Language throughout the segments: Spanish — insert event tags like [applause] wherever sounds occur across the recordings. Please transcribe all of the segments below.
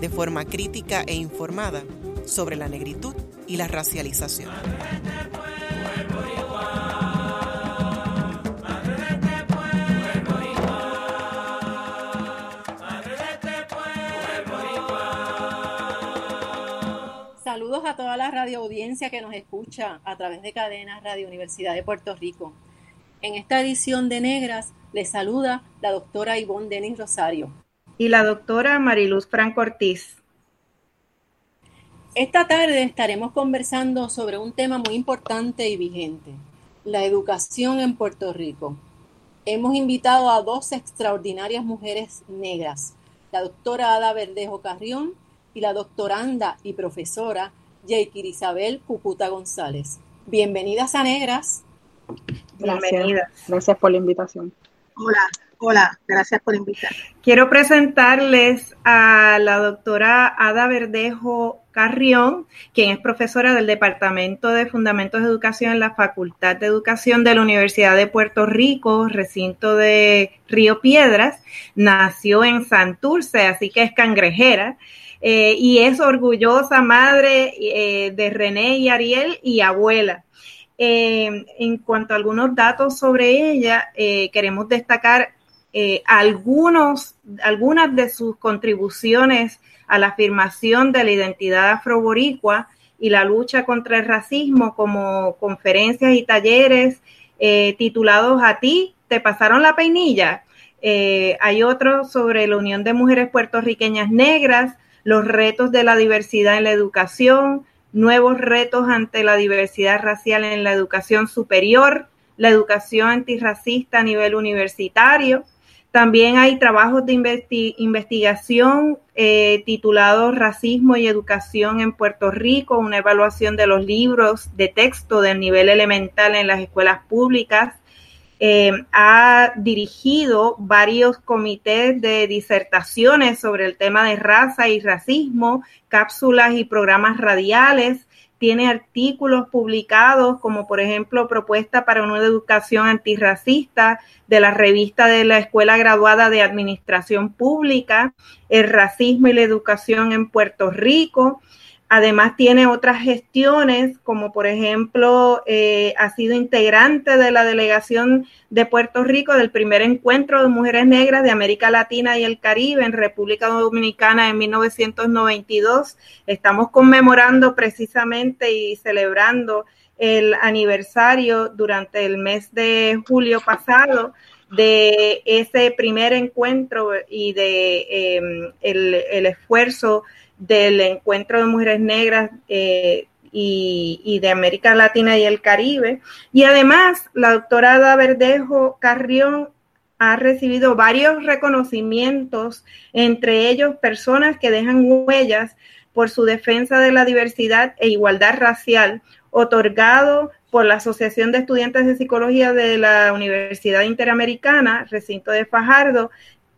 de forma crítica e informada sobre la negritud y la racialización. Saludos a toda la radio audiencia que nos escucha a través de cadenas Radio Universidad de Puerto Rico. En esta edición de Negras les saluda la doctora Ivonne Denis Rosario y la doctora Mariluz Franco Ortiz. Esta tarde estaremos conversando sobre un tema muy importante y vigente, la educación en Puerto Rico. Hemos invitado a dos extraordinarias mujeres negras, la doctora Ada Verdejo Carrión y la doctoranda y profesora Jaikir Isabel Cucuta González. Bienvenidas a Negras. Bienvenidas. Gracias por la invitación. Hola, Hola, gracias por invitar. Quiero presentarles a la doctora Ada Verdejo Carrión, quien es profesora del Departamento de Fundamentos de Educación en la Facultad de Educación de la Universidad de Puerto Rico, recinto de Río Piedras. Nació en Santurce, así que es cangrejera. Eh, y es orgullosa madre eh, de René y Ariel y abuela. Eh, en cuanto a algunos datos sobre ella, queremos destacar eh, algunos, algunas de sus contribuciones a la afirmación de la identidad afroboricua y la lucha contra el racismo, como conferencias y talleres eh, titulados A ti, te pasaron la peinilla. Eh, hay otros sobre la Unión de Mujeres Puertorriqueñas Negras, los retos de la diversidad en la educación, nuevos retos ante la diversidad racial en la educación superior, la educación antirracista a nivel universitario, también hay trabajos de investigación eh, titulados Racismo y Educación en Puerto Rico, una evaluación de los libros de texto del nivel elemental en las escuelas públicas. Eh, ha dirigido varios comités de disertaciones sobre el tema de raza y racismo, cápsulas y programas radiales tiene artículos publicados, como por ejemplo Propuesta para una educación antirracista de la revista de la Escuela Graduada de Administración Pública, El racismo y la educación en Puerto Rico. Además tiene otras gestiones, como por ejemplo eh, ha sido integrante de la delegación de Puerto Rico del primer encuentro de mujeres negras de América Latina y el Caribe en República Dominicana en 1992. Estamos conmemorando precisamente y celebrando el aniversario durante el mes de julio pasado de ese primer encuentro y de em, el, el esfuerzo del Encuentro de Mujeres Negras eh, y, de América Latina y el Caribe. Y además, la doctora Ada Verdejo Carrión ha recibido varios reconocimientos, entre ellos personas que dejan huellas por su defensa de la diversidad e igualdad racial, otorgado por la Asociación de Estudiantes de Psicología de la Universidad Interamericana, recinto de Fajardo,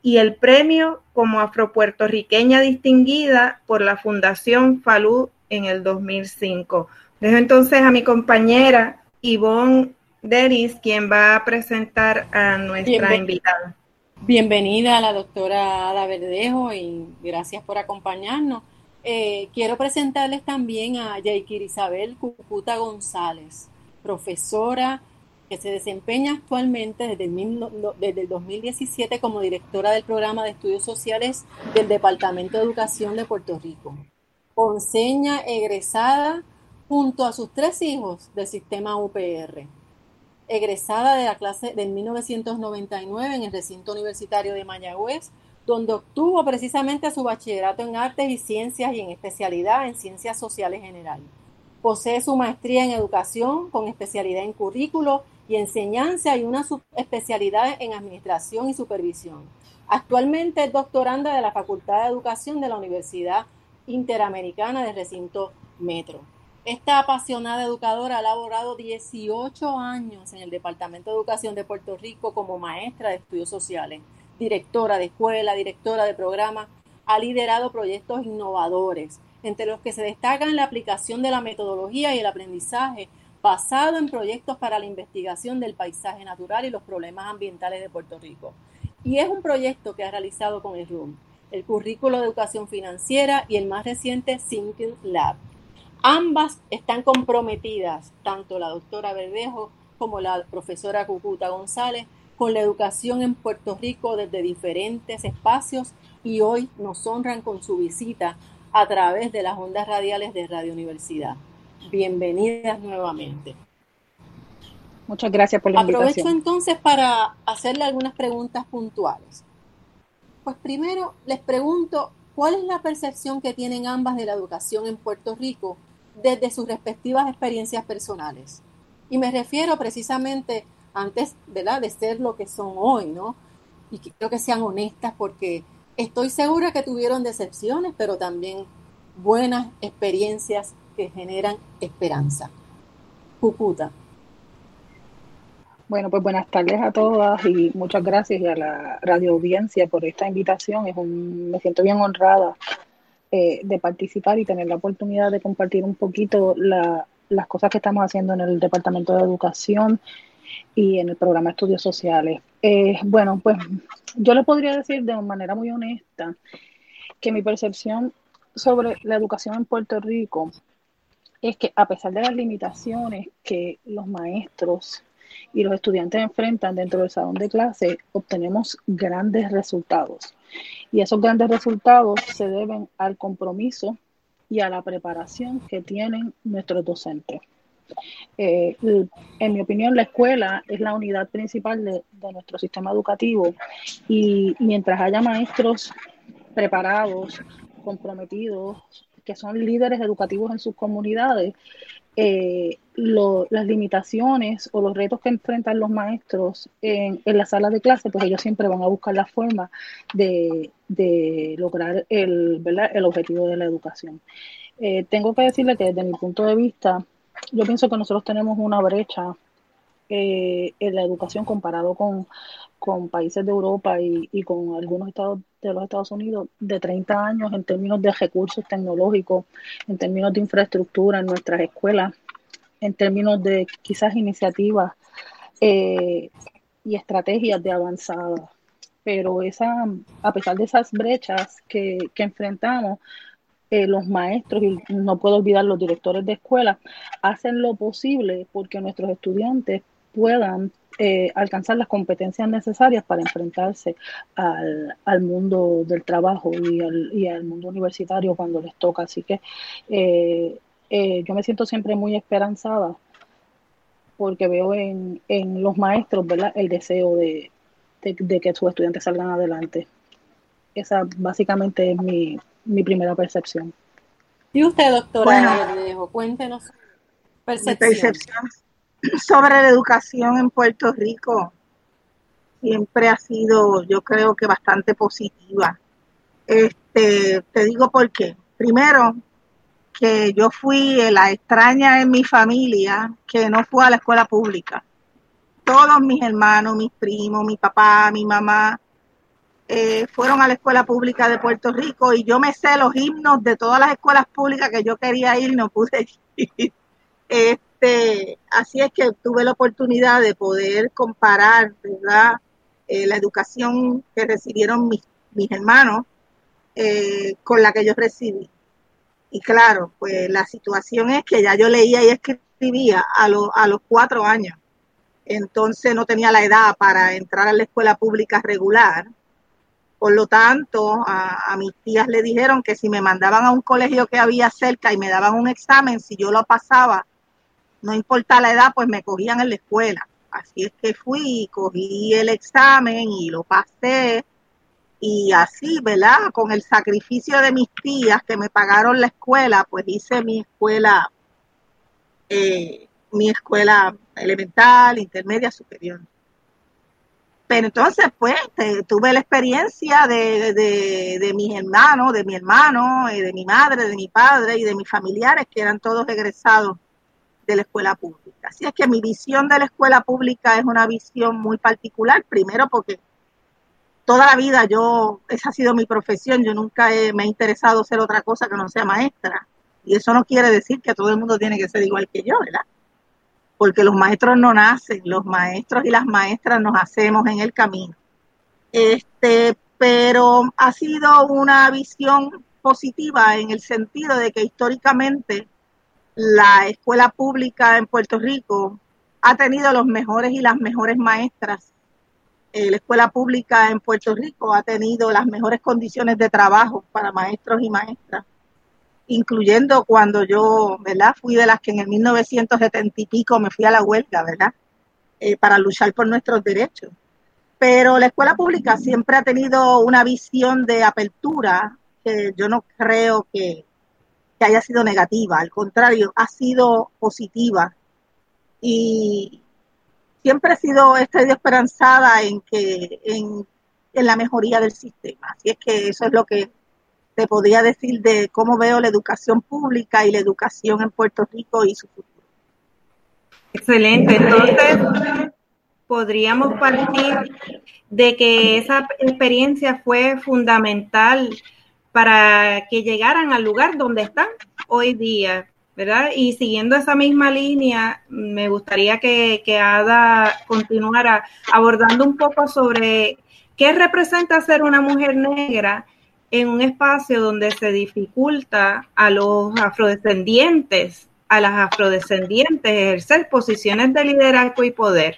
y el premio como afropuertorriqueña distinguida por la Fundación Falud en el 2005. Dejo entonces a mi compañera Ivonne Deris, quien va a presentar a nuestra invitada. Bienvenida a la doctora Ada Verdejo y gracias por acompañarnos. Eh, quiero presentarles también a Yaikir Isabel Cucuta González, profesora que se desempeña actualmente desde el, 2017 como directora del programa de estudios sociales del Departamento de Educación de Puerto Rico. Conseña egresada junto a sus tres hijos del sistema UPR. Egresada de la clase del 1999 en el recinto universitario de Mayagüez, donde obtuvo precisamente su bachillerato en artes y ciencias y en especialidad en ciencias sociales generales. Posee su maestría en educación con especialidad en currículo y enseñanza y una subespecialidad en administración y supervisión. Actualmente es doctoranda de la Facultad de Educación de la Universidad Interamericana de Recinto Metro. Esta apasionada educadora ha laborado 18 años en el Departamento de Educación de Puerto Rico como maestra de estudios sociales, directora de escuela, directora de programa. Ha liderado proyectos innovadores, entre los que se destacan la aplicación de la metodología y el aprendizaje basado en proyectos para la investigación del paisaje natural y los problemas ambientales de Puerto Rico. Y es un proyecto que ha realizado con el RUM, el Currículo de Educación Financiera y el más reciente Thinking Lab. Ambas están comprometidas, tanto la doctora Verdejo como la profesora Cucuta González, con la educación en Puerto Rico desde diferentes espacios y hoy nos honran con su visita a través de las ondas radiales de Radio Universidad. Bienvenidas nuevamente. Muchas gracias por la invitación. Aprovecho entonces para hacerle algunas preguntas puntuales. Pues primero les pregunto, ¿cuál es la percepción que tienen ambas de la educación en Puerto Rico desde sus respectivas experiencias personales? Y me refiero precisamente antes ¿verdad? de ser lo que son hoy, ¿no? Y quiero que sean honestas porque estoy segura que tuvieron decepciones, pero también buenas experiencias que generan esperanza. Cucuta. Bueno, pues buenas tardes a todas y muchas gracias a la radio audiencia por esta invitación. Me siento bien honrada eh, de participar y tener la oportunidad de compartir un poquito las cosas que estamos haciendo en el Departamento de Educación y en el programa estudios sociales. Eh, bueno, pues yo le podría decir de manera muy honesta que mi percepción sobre la educación en Puerto Rico es que a pesar de las limitaciones que los maestros y los estudiantes enfrentan dentro del salón de clase, obtenemos grandes resultados. Y esos grandes resultados se deben al compromiso y a la preparación que tienen nuestros docentes. Eh, en mi opinión, la escuela es la unidad principal de, nuestro sistema educativo y mientras haya maestros preparados, comprometidos, que son líderes educativos en sus comunidades, eh, las limitaciones o los retos que enfrentan los maestros en, la sala de clase, pues ellos siempre van a buscar la forma de, lograr el, el objetivo de la educación. Eh, tengo que decirle que desde mi punto de vista, yo pienso que nosotros tenemos una brecha eh, en la educación comparado con, países de Europa y, y, con algunos estados de los Estados Unidos de 30 años en términos de recursos tecnológicos, en términos de infraestructura en nuestras escuelas, en términos de quizás iniciativas eh, y estrategias de avanzada. Pero esa, a pesar de esas brechas que, que enfrentamos, eh, los maestros y no puedo olvidar los directores de escuela hacen lo posible porque nuestros estudiantes puedan eh, alcanzar las competencias necesarias para enfrentarse al, al mundo del trabajo y al, y al, mundo universitario cuando les toca. Así que eh, yo me siento siempre muy esperanzada porque veo en, en los maestros ¿verdad? el deseo de, de que sus estudiantes salgan adelante. Esa básicamente es mi, mi primera percepción. Y usted, doctora cuéntenos percepción. Sobre la educación en Puerto Rico siempre ha sido, yo creo que bastante positiva. Este, te digo por qué. Primero, que yo fui la extraña en mi familia que no fue a la escuela pública. Todos mis hermanos, mis primos, mi papá, mi mamá, eh, fueron a la escuela pública de Puerto Rico y yo me sé los himnos de todas las escuelas públicas que yo quería ir, no pude [laughs] ir. Este, así es que tuve la oportunidad de poder comparar. Eh, la educación que recibieron mis, mis hermanos eh, con la que yo recibí. Y claro, pues la situación es que ya yo leía y escribía a, a los cuatro años. Entonces no tenía la edad para entrar a la escuela pública regular por lo tanto, a, mis tías le dijeron que si me mandaban a un colegio que había cerca y me daban un examen, si yo lo pasaba, no importa la edad, pues me cogían en la escuela. Así es que fui, cogí el examen y lo pasé. Y así, ¿verdad? Con el sacrificio de mis tías que me pagaron la escuela, pues hice mi escuela eh, mi escuela elemental, intermedia, superior. Pero entonces, pues, tuve la experiencia de, de, de, mis hermanos, de mi hermano, eh, de mi madre, de mi padre y de mis familiares, que eran todos egresados de la escuela pública. Así es que mi visión de la escuela pública es una visión muy particular, primero porque toda la vida yo, esa ha sido mi profesión, yo nunca me he interesado ser otra cosa que no sea maestra. Y eso no quiere decir que todo el mundo tiene que ser igual que yo, ¿verdad? porque los maestros no nacen, los maestros y las maestras nos hacemos en el camino. Este, pero ha sido una visión positiva en el sentido de que históricamente la escuela pública en Puerto Rico ha tenido los mejores y las mejores maestras. Eh, la escuela pública en Puerto Rico ha tenido las mejores condiciones de trabajo para maestros y maestras incluyendo cuando yo, ¿verdad? Fui de las que en el 1970 y pico me fui a la huelga, ¿verdad? Eh, para luchar por nuestros derechos. Pero la escuela pública siempre ha tenido una visión de apertura que yo no creo que, que haya sido negativa, al contrario, ha sido positiva. Y siempre he sido, estoy esperanzada en que en, en la mejoría del sistema. Así es que eso es lo que te podría decir de cómo veo la educación pública y la educación en Puerto Rico y su futuro. Excelente. Entonces, podríamos partir de que esa experiencia fue fundamental para que llegaran al lugar donde están hoy día, ¿verdad? Y siguiendo esa misma línea, me gustaría que, que Ada continuara abordando un poco sobre qué representa ser una mujer negra en un espacio donde se dificulta a los afrodescendientes, a las afrodescendientes ejercer posiciones de liderazgo y poder.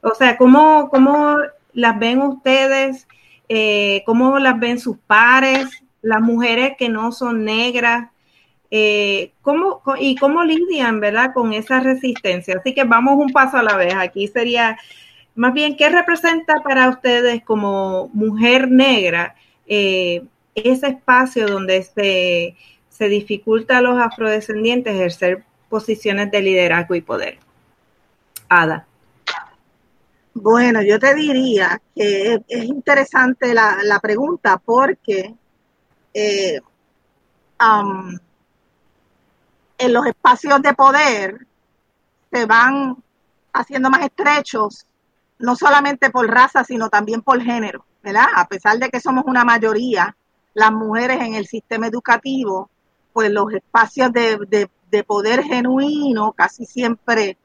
O sea, ¿cómo, cómo las ven ustedes? Eh, ¿Cómo las ven sus pares? Las mujeres que no son negras. Eh, ¿cómo, y cómo lidian, ¿verdad? Con esa resistencia. Así que vamos un paso a la vez. Aquí sería, más bien, ¿qué representa para ustedes como mujer negra eh, ese espacio donde se, se dificulta a los afrodescendientes ejercer posiciones de liderazgo y poder. Ada. Bueno, yo te diría que es interesante la, pregunta porque eh, en los espacios de poder se van haciendo más estrechos, no solamente por raza, sino también por género. A pesar de que somos una mayoría, las mujeres en el sistema educativo, pues los espacios de, poder genuino casi siempre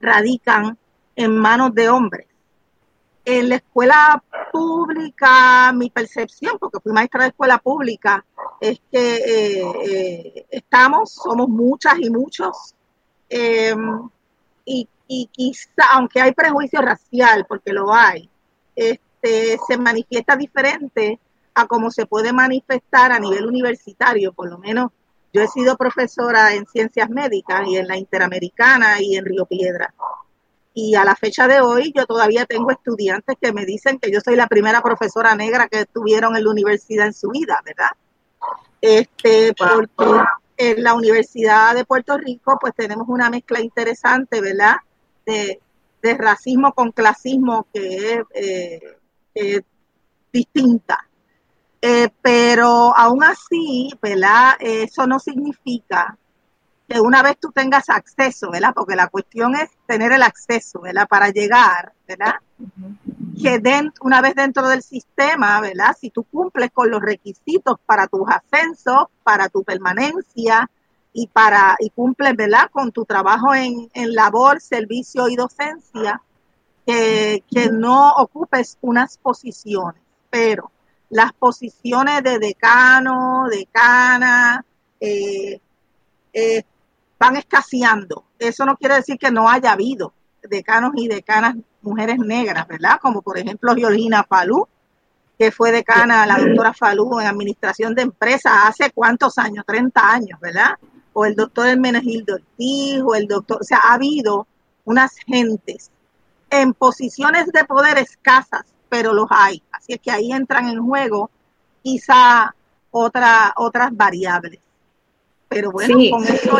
radican en manos de hombres. En la escuela pública, mi percepción, porque fui maestra de escuela pública, es que eh, eh, estamos, somos muchas y muchos, em, y, y, quizá, aunque hay prejuicio racial, porque lo hay, este, se manifiesta diferente a cómo se puede manifestar a nivel universitario, por lo menos yo he sido profesora en ciencias médicas y en la Interamericana y en Río Piedra. Y a la fecha de hoy yo todavía tengo estudiantes que me dicen que yo soy la primera profesora negra que tuvieron en la universidad en su vida, ¿verdad? Este, porque en la Universidad de Puerto Rico pues tenemos una mezcla interesante, ¿verdad? De, de racismo con clasismo que es eh, distinta. Eh, pero aún así, ¿verdad? Eso no significa que una vez tú tengas acceso, ¿verdad? Porque la cuestión es tener el acceso, ¿verdad? Para llegar, ¿verdad? Que una vez dentro del sistema, ¿verdad? Si tú cumples con los requisitos para tus ascensos, para tu permanencia y para y cumples, ¿verdad? Con tu trabajo en, en labor, servicio y docencia, que, no ocupes unas posiciones, pero las posiciones de decano, decana, eh, eh, van escaseando. Eso no quiere decir que no haya habido decanos y decanas mujeres negras, ¿verdad? Como por ejemplo Violina Falú, que fue decana, la doctora Falú en administración de empresas hace cuántos años, 30 años, ¿verdad? O el doctor Hermenegildo Ortiz, o el doctor, o sea, ha habido unas gentes en posiciones de poder escasas, pero los hay. Así es que ahí entran en juego quizá otra, otras variables. Pero bueno, con eso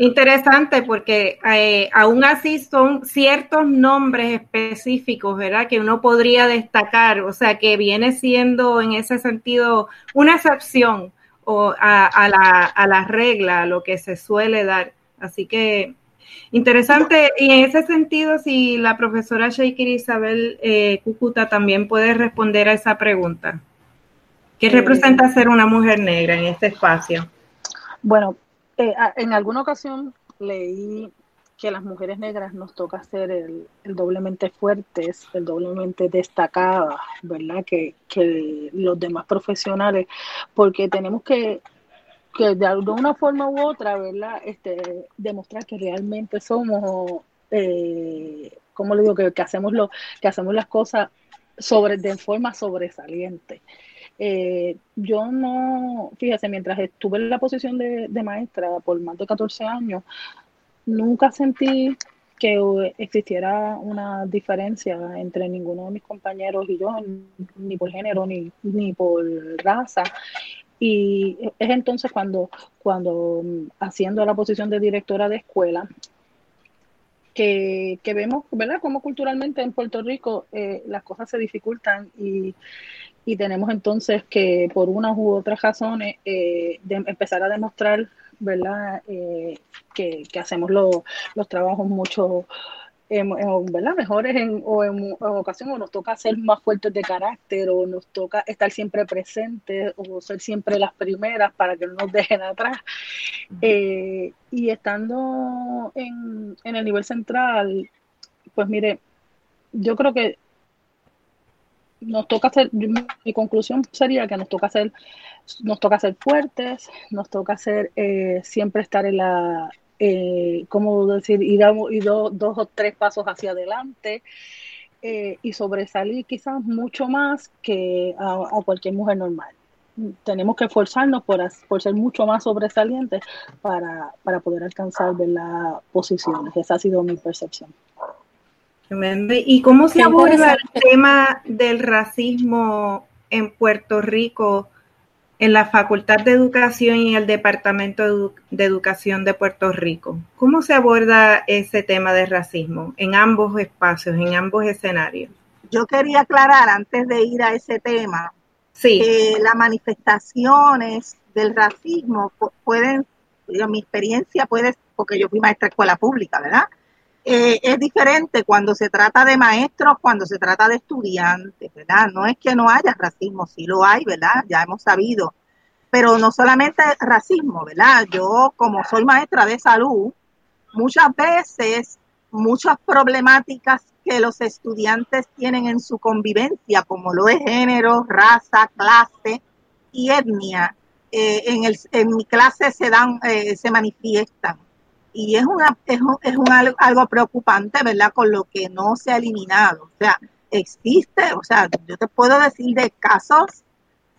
Interesante porque eh, aún así son ciertos nombres específicos, ¿verdad? Que uno podría destacar, o sea, que viene siendo en ese sentido una excepción o a, la, a la regla, a lo que se suele dar. Así que interesante. Y en ese sentido, si la profesora Sheikir Isabel eh, Cucuta también puede responder a esa pregunta. ¿Qué representa ser una mujer negra en este espacio? Bueno, eh, en alguna ocasión leí que las mujeres negras nos toca ser el, doblemente fuertes, el doblemente destacadas, ¿verdad? Que, que los demás profesionales, porque tenemos que, que de alguna forma u otra, ¿verdad? Este, demostrar que realmente somos, eh, ¿cómo le digo? Que, que, hacemos lo, que hacemos las cosas sobre, de forma sobresaliente. Eh, yo no, fíjese, mientras estuve en la posición de, maestra por más de 14 años, nunca sentí que existiera una diferencia entre ninguno de mis compañeros y yo, ni por género, ni, ni por raza. Y es entonces cuando, cuando haciendo la posición de directora de escuela, que, que vemos, ¿verdad?, cómo culturalmente en Puerto Rico eh, las cosas se dificultan y, y tenemos entonces que por unas u otras razones eh, de empezar a demostrar verdad eh, que, hacemos los trabajos mucho ¿verdad? mejores en, o en, ocasión o nos toca ser más fuertes de carácter o nos toca estar siempre presentes o ser siempre las primeras para que no nos dejen atrás. Eh, y estando en, en el nivel central pues mire yo creo que nos toca hacer, mi conclusión sería que nos toca hacer, nos toca ser fuertes, nos toca hacer eh, siempre estar en la, eh, ¿cómo decir? Ir, dos o tres pasos hacia adelante eh, y sobresalir quizás mucho más que a, cualquier mujer normal. Tenemos que esforzarnos por, por ser mucho más sobresalientes para, para poder alcanzar de las posiciones. Esa ha sido mi percepción. ¿Y cómo se aborda el tema del racismo en Puerto Rico, en la Facultad de Educación y en el Departamento de Educación de Puerto Rico? ¿Cómo se aborda ese tema del racismo en ambos espacios, en ambos escenarios? Yo quería aclarar antes de ir a ese tema que las manifestaciones del racismo pueden, mi experiencia puede, porque yo fui maestra de escuela pública, ¿verdad? Eh, es diferente cuando se trata de maestros, cuando se trata de estudiantes, ¿verdad? No es que no haya racismo, sí lo hay, ¿verdad? Ya hemos sabido. Pero no solamente racismo, ¿verdad? Yo, como soy maestra de salud, muchas veces, muchas problemáticas que los estudiantes tienen en su convivencia, como lo de género, raza, clase y etnia, eh, en, el, en mi clase se dan, eh, se manifiestan y es, una, es, un, es un, algo preocupante, ¿verdad? Con lo que no se ha eliminado. O sea, existe, o sea, yo te puedo decir de casos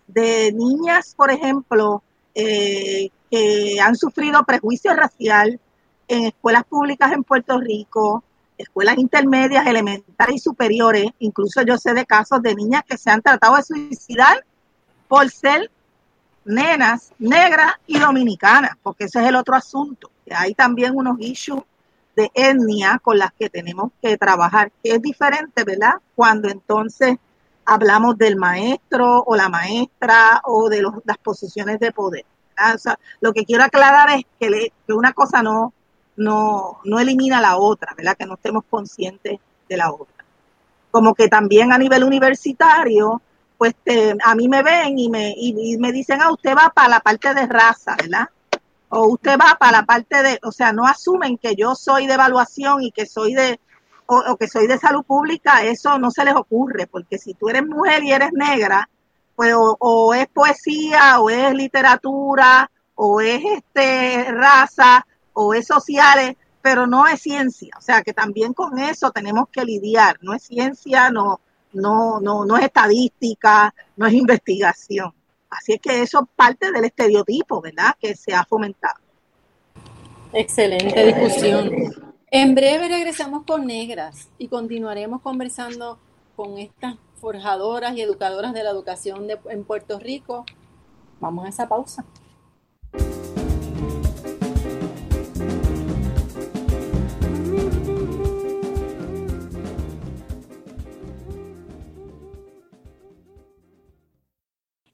de niñas, por ejemplo, eh, que han sufrido prejuicio racial en escuelas públicas en Puerto Rico, escuelas intermedias, elementales y superiores. Incluso yo sé de casos de niñas que se han tratado de suicidar por ser nenas negras y dominicanas, porque ese es el otro asunto hay también unos issues de etnia con las que tenemos que trabajar, que es diferente, ¿verdad? Cuando entonces hablamos del maestro o la maestra o de las posiciones de poder. O sea, lo que quiero aclarar es que, una cosa no, no, no elimina la otra, ¿verdad? Que no estemos conscientes de la otra. Como que también a nivel universitario, pues a mí me ven y me, y me dicen, ah, usted va para la parte de raza, ¿verdad? O usted va para la parte de, o sea, no asumen que yo soy de evaluación y que soy de, o, que soy de salud pública, eso no se les ocurre, porque si tú eres mujer y eres negra, pues o, es poesía, o es literatura, o es este raza, o es sociales, pero no es ciencia. O sea que también con eso tenemos que lidiar. No es ciencia, no, no, no, no es estadística, no es investigación. Así es que eso parte del estereotipo, ¿verdad?, que se ha fomentado. Excelente discusión. En breve regresamos con Negras y continuaremos conversando con estas forjadoras y educadoras de la educación en Puerto Rico. Vamos a esa pausa.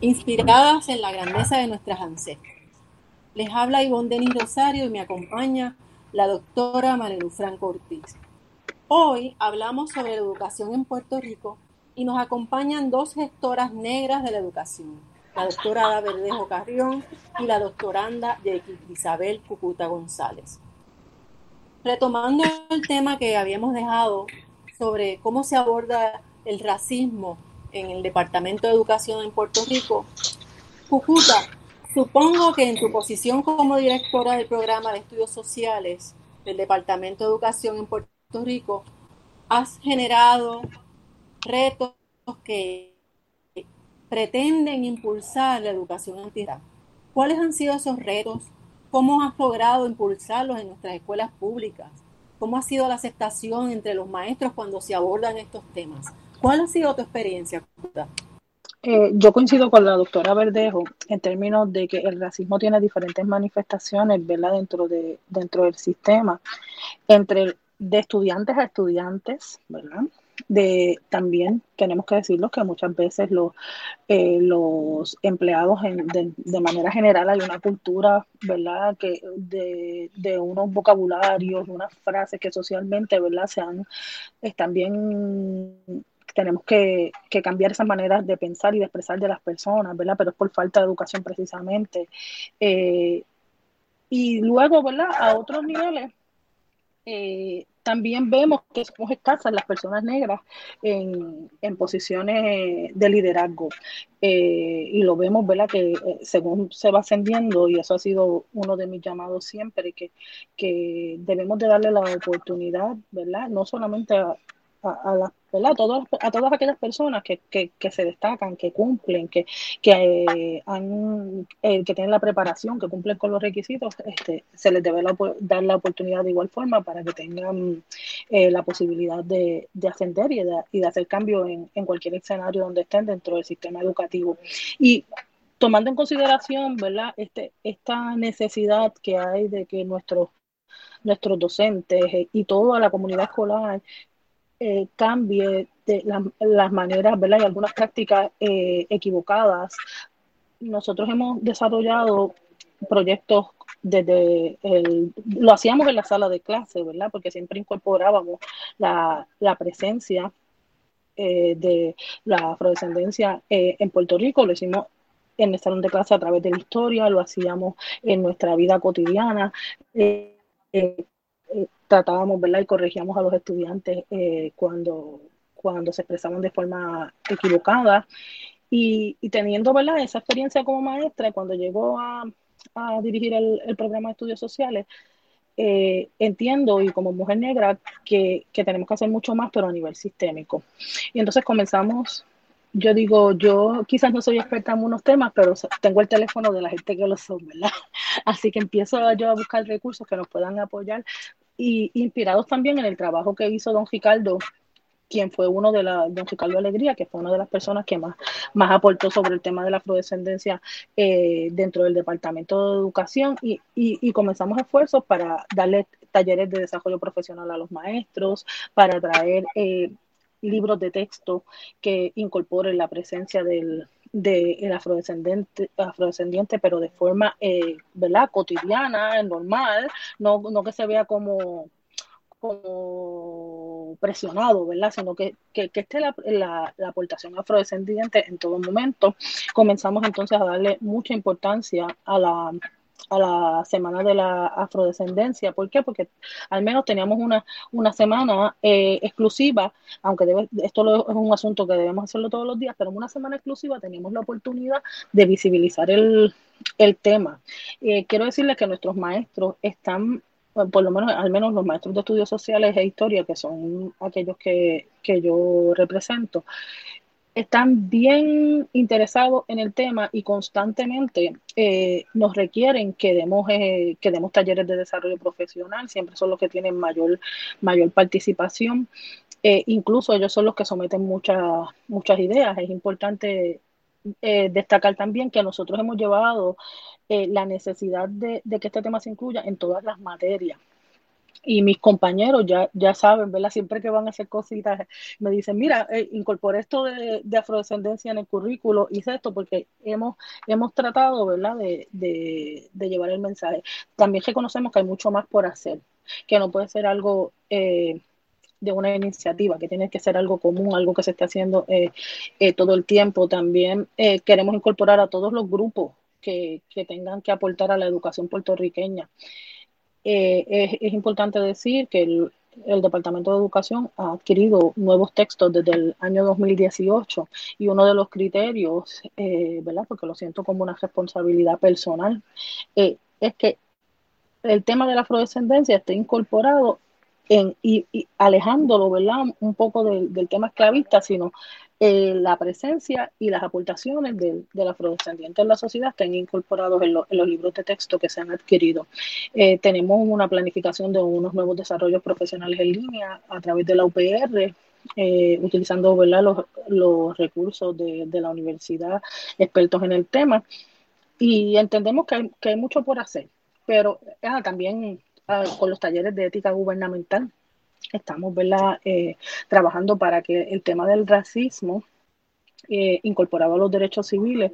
inspiradas en la grandeza de nuestras ancestras. Les habla Ivonne Denis Rosario y me acompaña la doctora Marilu Franco Ortiz. Hoy hablamos sobre la educación en Puerto Rico y nos acompañan dos gestoras negras de la educación, la doctora Ada Verdejo Carrión y la doctoranda Isabel Cucuta González. Retomando el tema que habíamos dejado sobre cómo se aborda el racismo en el Departamento de Educación en Puerto Rico. Cucuta, supongo que en tu posición como directora del programa de estudios sociales del Departamento de Educación en Puerto Rico, has generado retos que pretenden impulsar la educación antirracista. ¿Cuáles han sido esos retos? ¿Cómo has logrado impulsarlos en nuestras escuelas públicas? ¿Cómo ha sido la aceptación entre los maestros cuando se abordan estos temas? ¿Cuál ha sido tu experiencia? Eh, yo coincido con la doctora Verdejo en términos de que el racismo tiene diferentes manifestaciones ¿verdad? Dentro, de, dentro del sistema, entre de estudiantes a estudiantes, ¿verdad? De, también tenemos que decirlo que muchas veces los, eh, los empleados de, manera general hay una cultura, ¿verdad? Que de, de unos vocabularios, unas frases que socialmente, ¿verdad? Se han, están bien tenemos que, cambiar esas maneras de pensar y de expresar de las personas, ¿verdad? Pero es por falta de educación precisamente. Eh, y luego, ¿verdad? A otros niveles, eh, también vemos que somos escasas las personas negras en, posiciones de liderazgo. Eh, y lo vemos, ¿verdad? Que según se va ascendiendo, y eso ha sido uno de mis llamados siempre, que, debemos de darle la oportunidad, ¿verdad? No solamente a, a, a, a, todas, a todas aquellas personas que, que, se destacan, que cumplen, que, que, eh, han, eh, que tienen la preparación, que cumplen con los requisitos, este, se les debe dar la oportunidad de igual forma para que tengan eh, la posibilidad de, de ascender y de, y de hacer cambio en, en cualquier escenario donde estén dentro del sistema educativo. Y tomando en consideración, ¿verdad? Este, esta necesidad que hay de que nuestros nuestros docentes y toda la comunidad escolar eh, cambie de las maneras, ¿verdad? Y algunas prácticas eh, equivocadas. Nosotros hemos desarrollado proyectos desde el, lo hacíamos en la sala de clase, ¿verdad? Porque siempre incorporábamos la, presencia eh, de la afrodescendencia en Puerto Rico, lo hicimos en el salón de clase a través de la historia, lo hacíamos en nuestra vida cotidiana tratábamos, ¿verdad? Y corregíamos a los estudiantes eh, cuando, cuando se expresaban de forma equivocada. Y, teniendo, ¿verdad? Esa experiencia como maestra, cuando llegó a, dirigir el, programa de estudios sociales, eh, entiendo y como mujer negra que, que, tenemos que hacer mucho más, pero a nivel sistémico. Y entonces comenzamos, yo digo, yo quizás no soy experta en unos temas, pero tengo el teléfono de la gente que lo son, ¿verdad? [laughs] Así que empiezo yo a buscar recursos que nos puedan apoyar y inspirados también en el trabajo que hizo don Ricardo, quien fue uno de la, don Ricardo Alegría, que fue una de las personas que más, más aportó sobre el tema de la afrodescendencia eh, dentro del Departamento de Educación y, y, comenzamos esfuerzos para darle talleres de desarrollo profesional a los maestros, para traer eh, libros de texto que incorporen la presencia del, del afrodescendiente, afrodescendiente, pero de forma, eh, ¿verdad? Cotidiana, normal, no, no que se vea como, como presionado, ¿verdad? Sino que, que, que esté la, la, la, aportación afrodescendiente en todo momento. Comenzamos entonces a darle mucha importancia a la a la semana de la afrodescendencia. ¿Por qué? Porque al menos teníamos una, una semana eh, exclusiva, aunque debe, esto es un asunto que debemos hacerlo todos los días, pero en una semana exclusiva teníamos la oportunidad de visibilizar el, el tema. Eh, quiero decirles que nuestros maestros están por lo menos, al menos los maestros de estudios sociales e historia, que son aquellos que, que yo represento, están bien interesados en el tema y constantemente eh, nos requieren que demos, eh, que demos talleres de desarrollo profesional, siempre son los que tienen mayor, mayor participación. Eh, incluso ellos son los que someten muchas, muchas ideas. Es importante destacar también que nosotros hemos llevado la necesidad de que este tema se incluya en todas las materias y mis compañeros ya, ya saben, ¿verdad? Siempre que van a hacer cositas, me dicen, mira, eh, incorporé esto de, afrodescendencia en el currículo, hice esto porque hemos, hemos tratado, ¿verdad?, de, de, llevar el mensaje. También reconocemos que hay mucho más por hacer, que no puede ser algo eh, de una iniciativa, que tiene que ser algo común, algo que se esté haciendo eh, todo el tiempo. También queremos incorporar a todos los grupos que, que tengan que aportar a la educación puertorriqueña. Eh, es, importante decir que el, Departamento de Educación ha adquirido nuevos textos desde el año 2018 y uno de los criterios, eh, ¿verdad? Porque lo siento como una responsabilidad personal, eh, es que el tema de la afrodescendencia esté incorporado en, y, alejándolo, ¿verdad? Un poco del tema esclavista, sino eh, la presencia y las aportaciones del, del afrodescendiente en la sociedad están incorporados en, los libros de texto que se han adquirido. Eh, tenemos una planificación de unos nuevos desarrollos profesionales en línea a través de la UPR, eh, utilizando Los, los, recursos de, de, la universidad, expertos en el tema, y entendemos que hay, que hay mucho por hacer, pero ah, también ah, con los talleres de ética gubernamental estamos eh, trabajando para que el tema del racismo eh, incorporado a los derechos civiles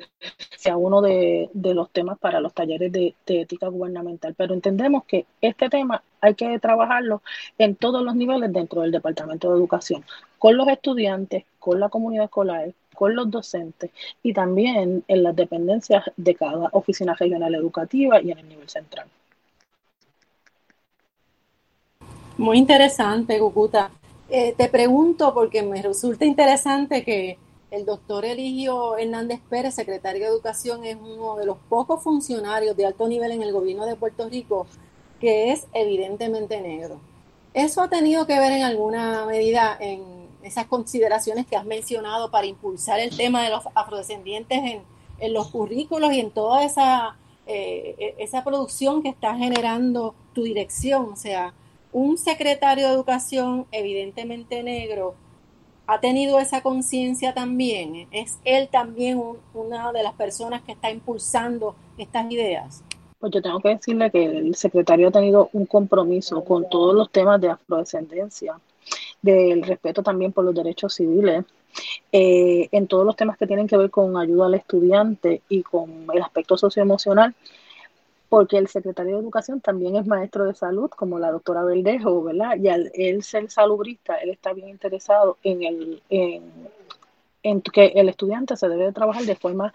sea uno de, los temas para los talleres de, ética gubernamental. Pero entendemos que este tema hay que trabajarlo en todos los niveles dentro del Departamento de Educación, con los estudiantes, con la comunidad escolar, con los docentes y también en las dependencias de cada oficina regional educativa y en el nivel central. Muy interesante, Cucuta. Eh, te pregunto porque me resulta interesante que el doctor Eligio Hernández Pérez, secretario de Educación, es uno de los pocos funcionarios de alto nivel en el gobierno de Puerto Rico que es evidentemente negro. ¿Eso ha tenido que ver en alguna medida en esas consideraciones que has mencionado para impulsar el tema de los afrodescendientes en, en los currículos y en toda esa, eh, esa producción que está generando tu dirección? O sea, un secretario de educación, evidentemente negro, ha tenido esa conciencia también. ¿Es él también una de las personas que está impulsando estas ideas? Pues yo tengo que decirle que el secretario ha tenido un compromiso con todos los temas de afrodescendencia, del respeto también por los derechos civiles, eh, en todos los temas que tienen que ver con ayuda al estudiante y con el aspecto socioemocional porque el secretario de Educación también es maestro de salud, como la doctora Verdejo, ¿verdad? Y al él ser salubrista, él está bien interesado en el, en, en que el estudiante se debe trabajar de forma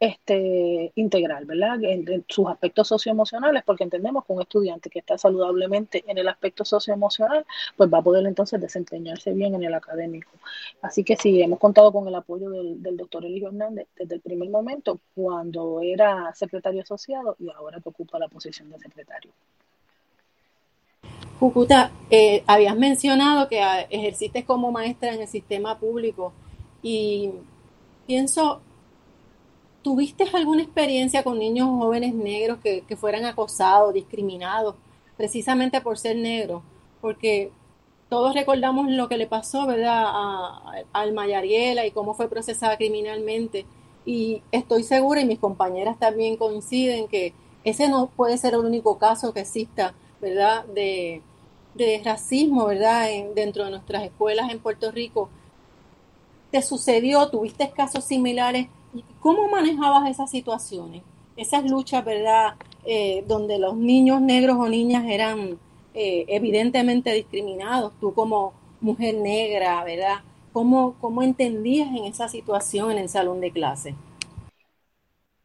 este, integral, ¿verdad? En, sus aspectos socioemocionales, porque entendemos que un estudiante que está saludablemente en el aspecto socioemocional, pues va a poder entonces desempeñarse bien en el académico. Así que sí, hemos contado con el apoyo del, doctor Eligio Hernández desde el primer momento, cuando era secretario asociado y ahora que ocupa la posición de secretario. Jucuta, eh, habías mencionado que ah, ejerciste como maestra en el sistema público. Y pienso, ¿tuviste alguna experiencia con niños jóvenes negros que, fueran acosados, discriminados, precisamente por ser negros? Porque todos recordamos lo que le pasó, ¿verdad?, a, Alma y cómo fue procesada criminalmente. Y estoy segura, y mis compañeras también coinciden, que ese no puede ser el único caso que exista, ¿verdad?, de, racismo, ¿verdad?, dentro de nuestras escuelas en Puerto Rico te sucedió, tuviste casos similares, ¿cómo manejabas esas situaciones? Esas luchas, ¿verdad? Eh, donde los niños negros o niñas eran eh, evidentemente discriminados, tú como mujer negra, ¿verdad? ¿Cómo, ¿Cómo entendías en esa situación en el salón de clase?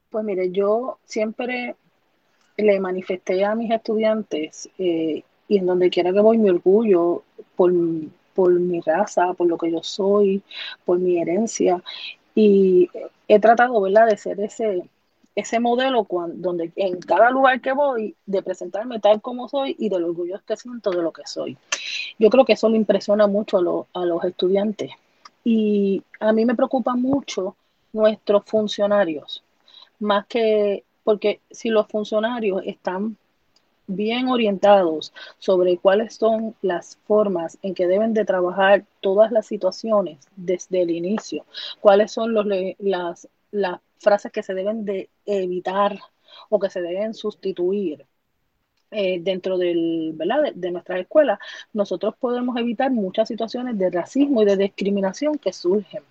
Pues mire, yo siempre le manifesté a mis estudiantes eh, y en donde quiera que voy mi orgullo por, por mi raza, por lo que yo soy, por mi herencia. Y he tratado, ¿verdad?, de ser ese, ese modelo donde en cada lugar que voy, de presentarme tal como soy y del orgullo que siento de lo que soy. Yo creo que eso me impresiona mucho a, a los estudiantes y a mí me preocupa mucho nuestros funcionarios, más que porque si los funcionarios están bien orientados sobre cuáles son las formas en que deben de trabajar todas las situaciones desde el inicio, cuáles son los, las, las frases que se deben de evitar o que se deben sustituir eh, dentro del, ¿verdad? De, de, nuestras escuelas, nosotros podemos evitar muchas situaciones de racismo y de discriminación que surgen.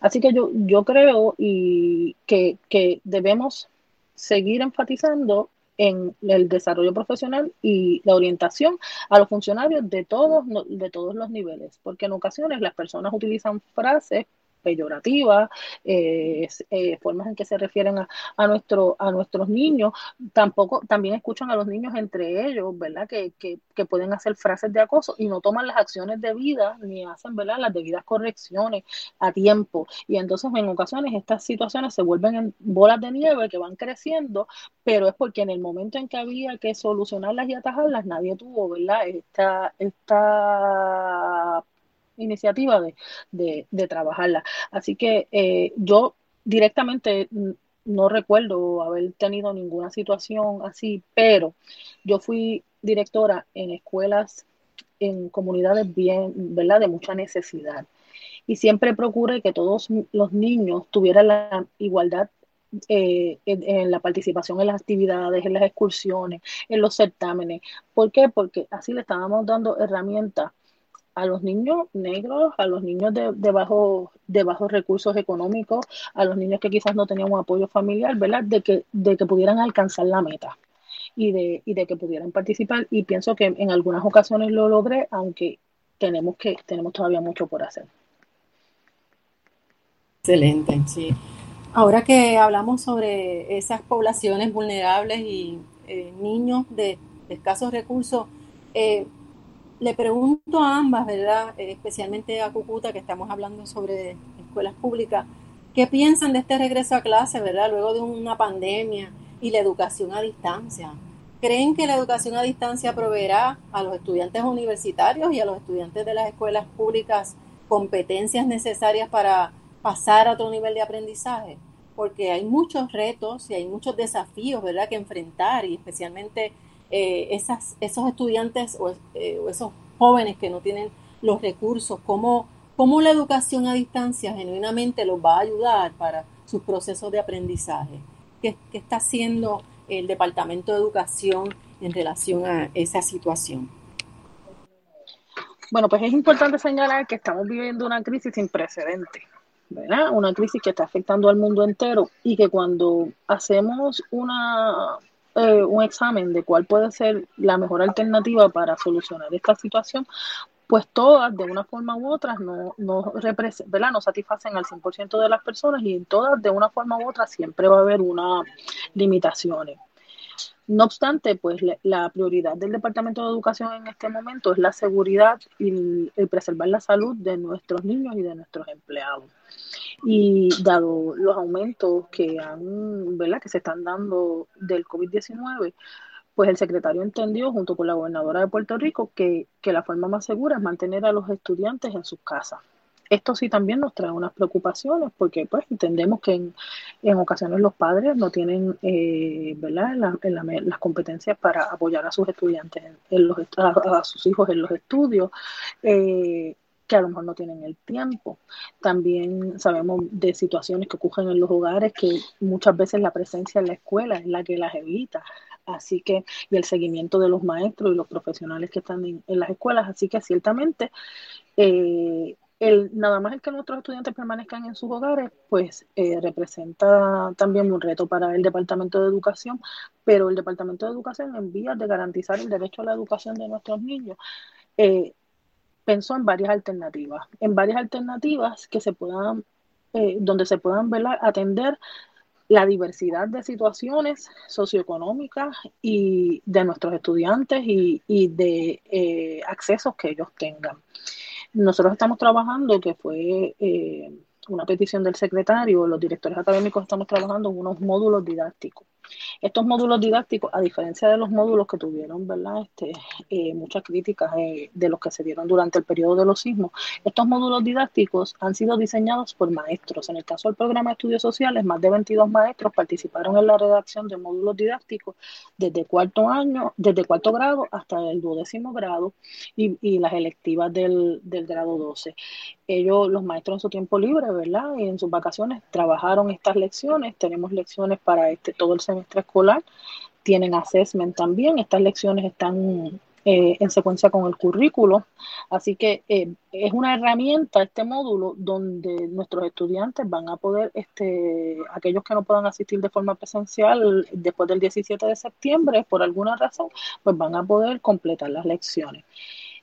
Así que yo, yo creo y que, que debemos seguir enfatizando en el desarrollo profesional y la orientación a los funcionarios de todos, de todos los niveles, porque en ocasiones las personas utilizan frases peyorativas, eh, eh, formas en que se refieren a, a, nuestro, a nuestros niños, tampoco, también escuchan a los niños entre ellos, ¿verdad? Que, que, que pueden hacer frases de acoso y no toman las acciones debidas ni hacen, ¿verdad? Las debidas correcciones a tiempo. Y entonces en ocasiones estas situaciones se vuelven en bolas de nieve que van creciendo, pero es porque en el momento en que había que solucionarlas y atajarlas, nadie tuvo, ¿verdad? Esta, esta iniciativa de, de, de trabajarla. Así que eh, yo directamente no recuerdo haber tenido ninguna situación así, pero yo fui directora en escuelas en comunidades bien, ¿verdad? De mucha necesidad. Y siempre procuré que todos los niños tuvieran la igualdad eh, en, en, la participación en las actividades, en las excursiones, en los certámenes. ¿Por qué? Porque así le estábamos dando herramientas a los niños negros, a los niños de, de, bajo, de bajos recursos económicos, a los niños que quizás no tenían un apoyo familiar, ¿verdad? De que, de que pudieran alcanzar la meta y de, y de que pudieran participar. Y pienso que en algunas ocasiones lo logré, aunque tenemos, que, tenemos todavía mucho por hacer. Excelente, sí. Ahora que hablamos sobre esas poblaciones vulnerables y eh, niños de, de, escasos recursos, eh, le pregunto a ambas, ¿verdad? Eh, especialmente a Cucuta, que estamos hablando sobre escuelas públicas, ¿qué piensan de este regreso a clase, ¿verdad? Luego de una pandemia y la educación a distancia. ¿Creen que la educación a distancia proveerá a los estudiantes universitarios y a los estudiantes de las escuelas públicas competencias necesarias para pasar a otro nivel de aprendizaje? Porque hay muchos retos y hay muchos desafíos, ¿verdad?, que enfrentar y especialmente eh, esas, esos estudiantes o, eh, o, esos jóvenes que no tienen los recursos, cómo, cómo la educación a distancia genuinamente los va a ayudar para sus procesos de aprendizaje. ¿Qué, qué está haciendo el Departamento de Educación en relación a esa situación? Bueno, pues es importante señalar que estamos viviendo una crisis sin precedentes. ¿verdad? Una crisis que está afectando al mundo entero y que cuando hacemos una eh, un examen de cuál puede ser la mejor alternativa para solucionar esta situación, pues todas de una forma u otra no, no, ¿verdad? no satisfacen al 100% de las personas y en todas de una forma u otra siempre va a haber unas limitaciones. No obstante, pues la prioridad del Departamento de Educación en este momento es la seguridad y el, preservar la salud de nuestros niños y de nuestros empleados. Y dado los aumentos que han, ¿verdad? que se están dando del COVID-19, pues el secretario entendió, junto con la gobernadora de Puerto Rico, que, que, la forma más segura es mantener a los estudiantes en sus casas. Esto sí también nos trae unas preocupaciones porque pues entendemos que en, en ocasiones los padres no tienen eh, ¿verdad? La, la, las competencias para apoyar a sus estudiantes, en, los, a, a, sus hijos en los estudios. Eh, que a lo mejor no tienen el tiempo. También sabemos de situaciones que ocurren en los hogares que muchas veces la presencia en la escuela es la que las evita. Así que, y el seguimiento de los maestros y los profesionales que están en, las escuelas. Así que ciertamente, eh, el, nada más el que nuestros estudiantes permanezcan en sus hogares, pues eh, representa también un reto para el Departamento de Educación, pero el Departamento de Educación en vías de garantizar el derecho a la educación de nuestros niños. Eh, pensó en varias alternativas, en varias alternativas que se puedan, eh, donde se puedan atender la diversidad de situaciones socioeconómicas y de nuestros estudiantes y, y de eh, accesos que ellos tengan. Nosotros estamos trabajando, que fue eh, una petición del secretario, los directores académicos estamos trabajando en unos módulos didácticos Estos módulos didácticos, a diferencia de los módulos que tuvieron, ¿verdad? Este, eh, muchas críticas eh, de los que se dieron durante el periodo de los sismos, estos módulos didácticos han sido diseñados por maestros. En el caso del programa de estudios sociales, más de 22 maestros participaron en la redacción de módulos didácticos desde cuarto año, desde cuarto grado hasta el duodécimo grado y, y las electivas del, del grado 12 ellos, los maestros en su tiempo libre, ¿verdad? Y en sus vacaciones trabajaron estas lecciones. Tenemos lecciones para este todo el semestre escolar. Tienen assessment también. Estas lecciones están eh, en secuencia con el currículo. Así que eh, es una herramienta este módulo donde nuestros estudiantes van a poder, este, aquellos que no puedan asistir de forma presencial después del 17 de septiembre, por alguna razón, pues van a poder completar las lecciones.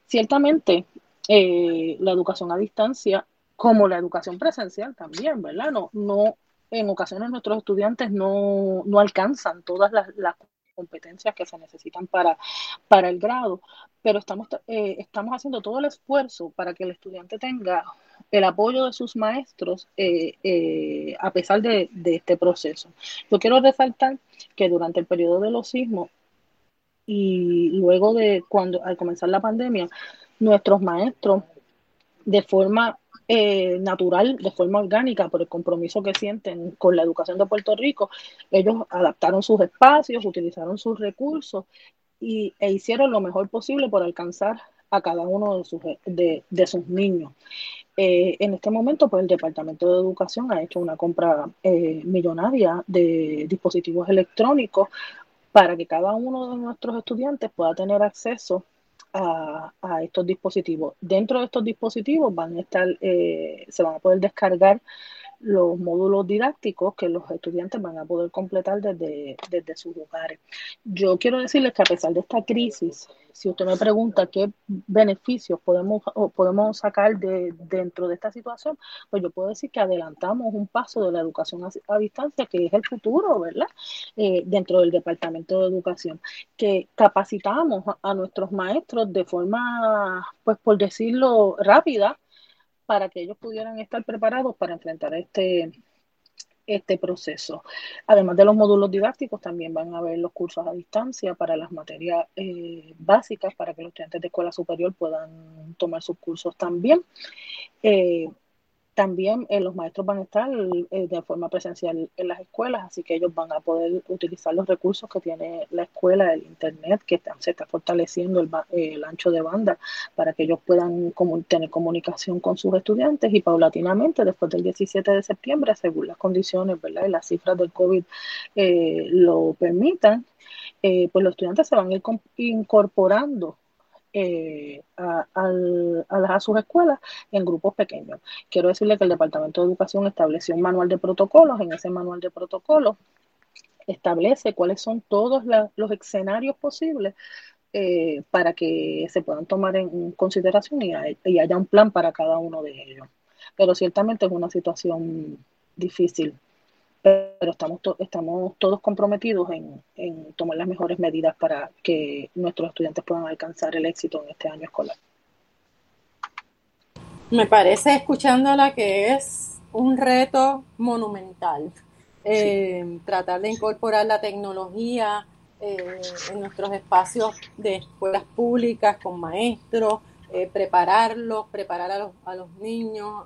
Ciertamente, eh, la educación a distancia como la educación presencial también, ¿verdad? No, no, en ocasiones nuestros estudiantes no, no alcanzan todas las, competencias que se necesitan para, para el grado, pero estamos, eh, estamos haciendo todo el esfuerzo para que el estudiante tenga el apoyo de sus maestros eh, a pesar de, de, este proceso. Yo quiero resaltar que durante el periodo de los sismos y luego de cuando al comenzar la pandemia, nuestros maestros de forma eh, natural, de forma orgánica, por el compromiso que sienten con la educación de Puerto Rico, ellos adaptaron sus espacios, utilizaron sus recursos y, e hicieron lo mejor posible por alcanzar a cada uno de sus, de, de sus niños. Eh, en este momento, pues el Departamento de Educación ha hecho una compra eh, millonaria de dispositivos electrónicos para que cada uno de nuestros estudiantes pueda tener acceso a, estos dispositivos. Dentro de estos dispositivos van a estar, eh, se van a poder descargar los módulos didácticos que los estudiantes van a poder completar desde, desde sus hogares. Yo quiero decirles que a pesar de esta crisis, si usted me pregunta qué beneficios podemos, podemos sacar de, dentro de esta situación, pues yo puedo decir que adelantamos un paso de la educación a, distancia, que es el futuro, ¿verdad? Eh, dentro del Departamento de Educación, que capacitamos a nuestros maestros de forma, pues por decirlo, rápida, para que ellos pudieran estar preparados para enfrentar este, este proceso. Además de los módulos didácticos, también van a haber los cursos a distancia para las materias eh, básicas, para que los estudiantes de escuela superior puedan tomar sus cursos también. Eh, también eh, los maestros van a estar eh, de forma presencial en las escuelas, así que ellos van a poder utilizar los recursos que tiene la escuela, el Internet, que se está fortaleciendo el, ancho de banda para que ellos puedan tener comunicación con sus estudiantes y paulatinamente, después del 17 de septiembre, según las condiciones ¿verdad? y las cifras del COVID eh, lo permitan, pues los estudiantes se van a ir incorporando eh, a, a, sus escuelas en grupos pequeños. Quiero decirle que el Departamento de Educación estableció un manual de protocolos. En ese manual de protocolos establece cuáles son todos los escenarios posibles eh, para que se puedan tomar en consideración y haya un plan para cada uno de ellos. Pero ciertamente es una situación difícil pero estamos, estamos todos comprometidos en, tomar las mejores medidas para que nuestros estudiantes puedan alcanzar el éxito en este año escolar. Me parece, escuchándola, que es un reto monumental. Eh, tratar de incorporar la tecnología eh, en nuestros espacios de escuelas públicas con maestros, eh, prepararlos, preparar a los, a los niños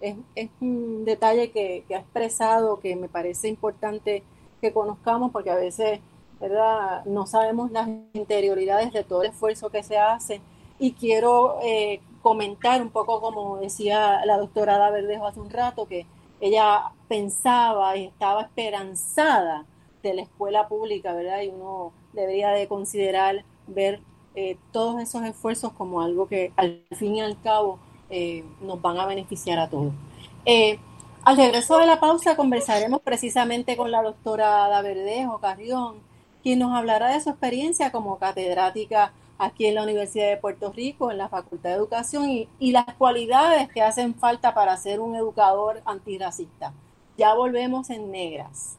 es, es un detalle que, ha expresado que me parece importante que conozcamos porque a veces ¿verdad? no sabemos las interioridades de todo el esfuerzo que se hace y quiero eh, comentar un poco como decía la doctora Ada Verdejo hace un rato que ella pensaba y estaba esperanzada de la escuela pública, ¿verdad? Y uno debería de considerar ver eh, todos esos esfuerzos como algo que al fin y al cabo eh, nos van a beneficiar a todos. Eh, al regreso de la pausa conversaremos precisamente con la doctora Ada Verdejo Carrión, quien nos hablará de su experiencia como catedrática aquí en la Universidad de Puerto Rico, en la Facultad de Educación, y las cualidades que hacen falta para ser un educador antirracista. Ya volvemos en negras.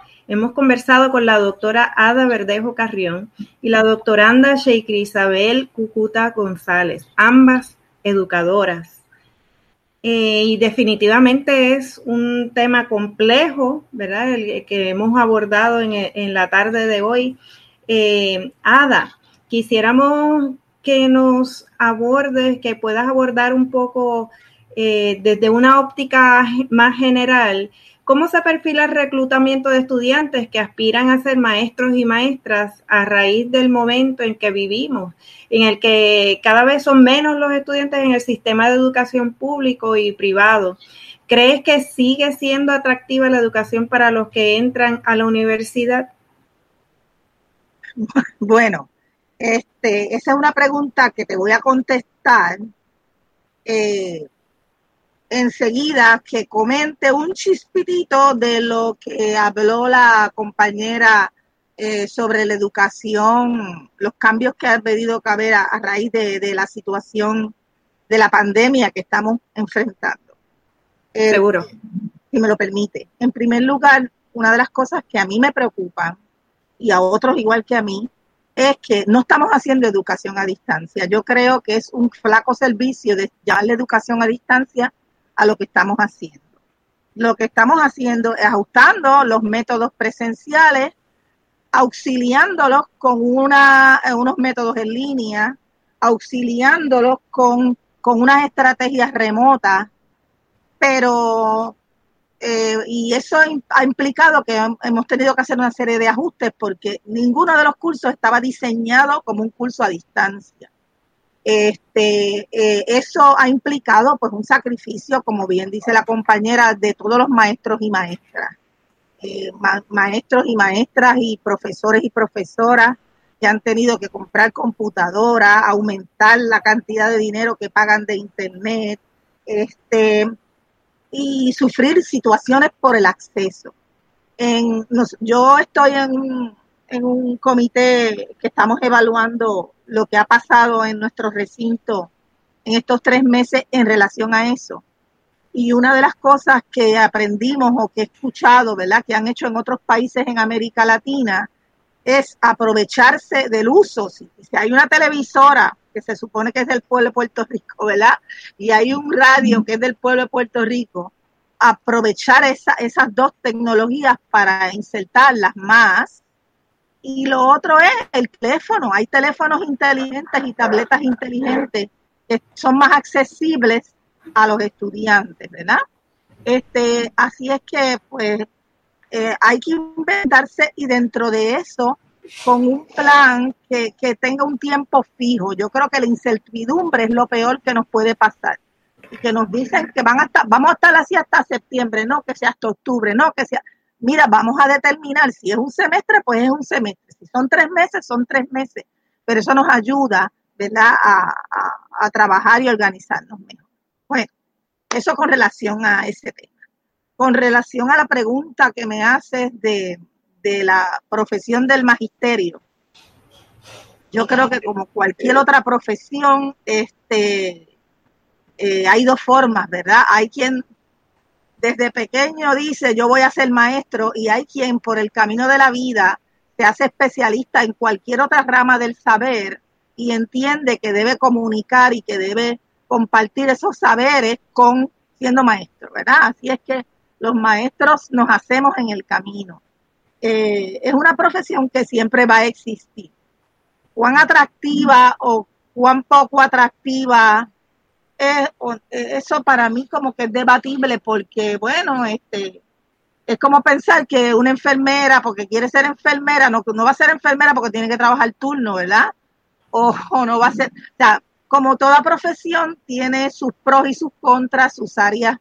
Hemos conversado con la doctora Ada Verdejo Carrión y la doctoranda Sheikri Isabel Cucuta González, ambas educadoras. Eh, y definitivamente es un tema complejo, ¿verdad? El que hemos abordado en, la tarde de hoy. Eh, Ada, quisiéramos que nos abordes, que puedas abordar un poco eh, desde una óptica más general ¿Cómo se perfila el reclutamiento de estudiantes que aspiran a ser maestros y maestras a raíz del momento en que vivimos, en el que cada vez son menos los estudiantes en el sistema de educación público y privado? ¿Crees que sigue siendo atractiva la educación para los que entran a la universidad? Bueno, este, esa es una pregunta que te voy a contestar. Eh, enseguida que comente un chispitito de lo que habló la compañera eh, sobre la educación, los cambios que ha debido caber a, raíz de, la situación de la pandemia que estamos enfrentando. Eh, Seguro. Si me lo permite. En primer lugar, una de las cosas que a mí me preocupan y a otros igual que a mí es que no estamos haciendo educación a distancia. Yo creo que es un flaco servicio de la educación a distancia a lo que estamos haciendo. Lo que estamos haciendo es ajustando los métodos presenciales, auxiliándolos con una, eh, unos métodos en línea, auxiliándolos con, con unas estrategias remotas, pero eh, y eso ha implicado que hemos tenido que hacer una serie de ajustes porque ninguno de los cursos estaba diseñado como un curso a distancia. Este, eh, eso ha implicado pues un sacrificio, como bien dice la compañera, de todos los maestros y maestras, eh, maestros y maestras y profesores y profesoras que han tenido que comprar computadoras, aumentar la cantidad de dinero que pagan de internet, este, y sufrir situaciones por el acceso. Yo estoy en, en un comité que estamos evaluando lo que ha pasado en nuestro recinto en estos tres meses en relación a eso. Y una de las cosas que aprendimos o que he escuchado, ¿verdad?, que han hecho en otros países en América Latina, es aprovecharse del uso. Si, hay una televisora que se supone que es del pueblo de Puerto Rico, ¿verdad? Y hay un radio que es del pueblo de Puerto Rico, aprovechar esas dos tecnologías para insertarlas más y lo otro es el teléfono. Hay teléfonos inteligentes y tabletas inteligentes que son más accesibles a los estudiantes, ¿verdad? Este, así es que, pues, eh, hay que inventarse y dentro de eso, con un plan que, que tenga un tiempo fijo. Yo creo que la incertidumbre es lo peor que nos puede pasar. Y que nos dicen que van a estar, vamos a estar así hasta septiembre, no que sea hasta octubre, no que sea mira, vamos a determinar si es un semestre, pues es un semestre. Si son tres meses, son tres meses. Pero eso nos ayuda, ¿verdad?, a, trabajar y organizarnos mejor. Bueno, eso con relación a ese tema. Con relación a la pregunta que me haces de, la profesión del magisterio, yo creo que como cualquier otra profesión, este, eh, hay dos formas, ¿verdad? Hay quien desde pequeño dice yo voy a ser maestro y hay quien por el camino de la vida se hace especialista en cualquier otra rama del saber y entiende que debe comunicar y que debe compartir esos saberes con siendo maestro, ¿verdad? Así es que los maestros nos hacemos en el camino. Eh, es una profesión que siempre va a existir. Cuán atractiva o cuán poco atractiva eh, eso para mí como que es debatible porque, bueno, este, es como pensar que una enfermera, porque quiere ser enfermera, no, no va a ser enfermera porque tiene que trabajar turno, ¿verdad? O, no va a ser, como toda profesión tiene sus pros y sus contras, sus áreas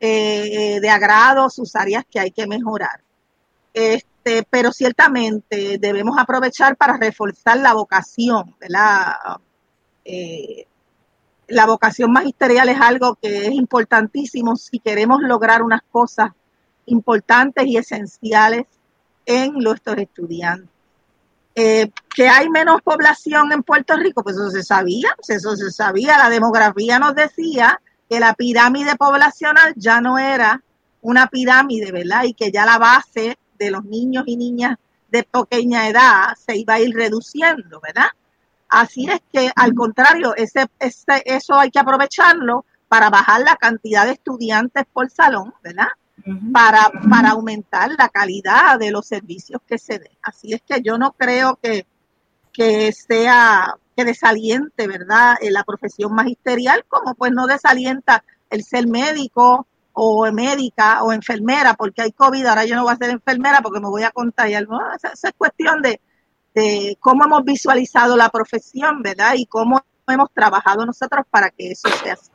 eh, de agrado, sus áreas que hay que mejorar. Este, pero ciertamente debemos aprovechar para reforzar la vocación, ¿verdad? Eh, la vocación magisterial es algo que es importantísimo si queremos lograr unas cosas importantes y esenciales en nuestros estudiantes. Eh, que hay menos población en Puerto Rico, pues eso se sabía, pues eso se sabía. La demografía nos decía que la pirámide poblacional ya no era una pirámide, ¿verdad? Y que ya la base de los niños y niñas de pequeña edad se iba a ir reduciendo, ¿verdad? Así es que, al contrario, ese, ese, eso hay que aprovecharlo para bajar la cantidad de estudiantes por salón, ¿verdad? Para, para aumentar la calidad de los servicios que se den. Así es que yo no creo que, que sea que desaliente, ¿verdad? la profesión magisterial, como pues no desalienta el ser médico o médica o enfermera, porque hay COVID, ahora yo no voy a ser enfermera porque me voy a contagiar. ¿no? Esa, esa es cuestión de, de cómo hemos visualizado la profesión, ¿verdad? Y cómo hemos trabajado nosotros para que eso sea así.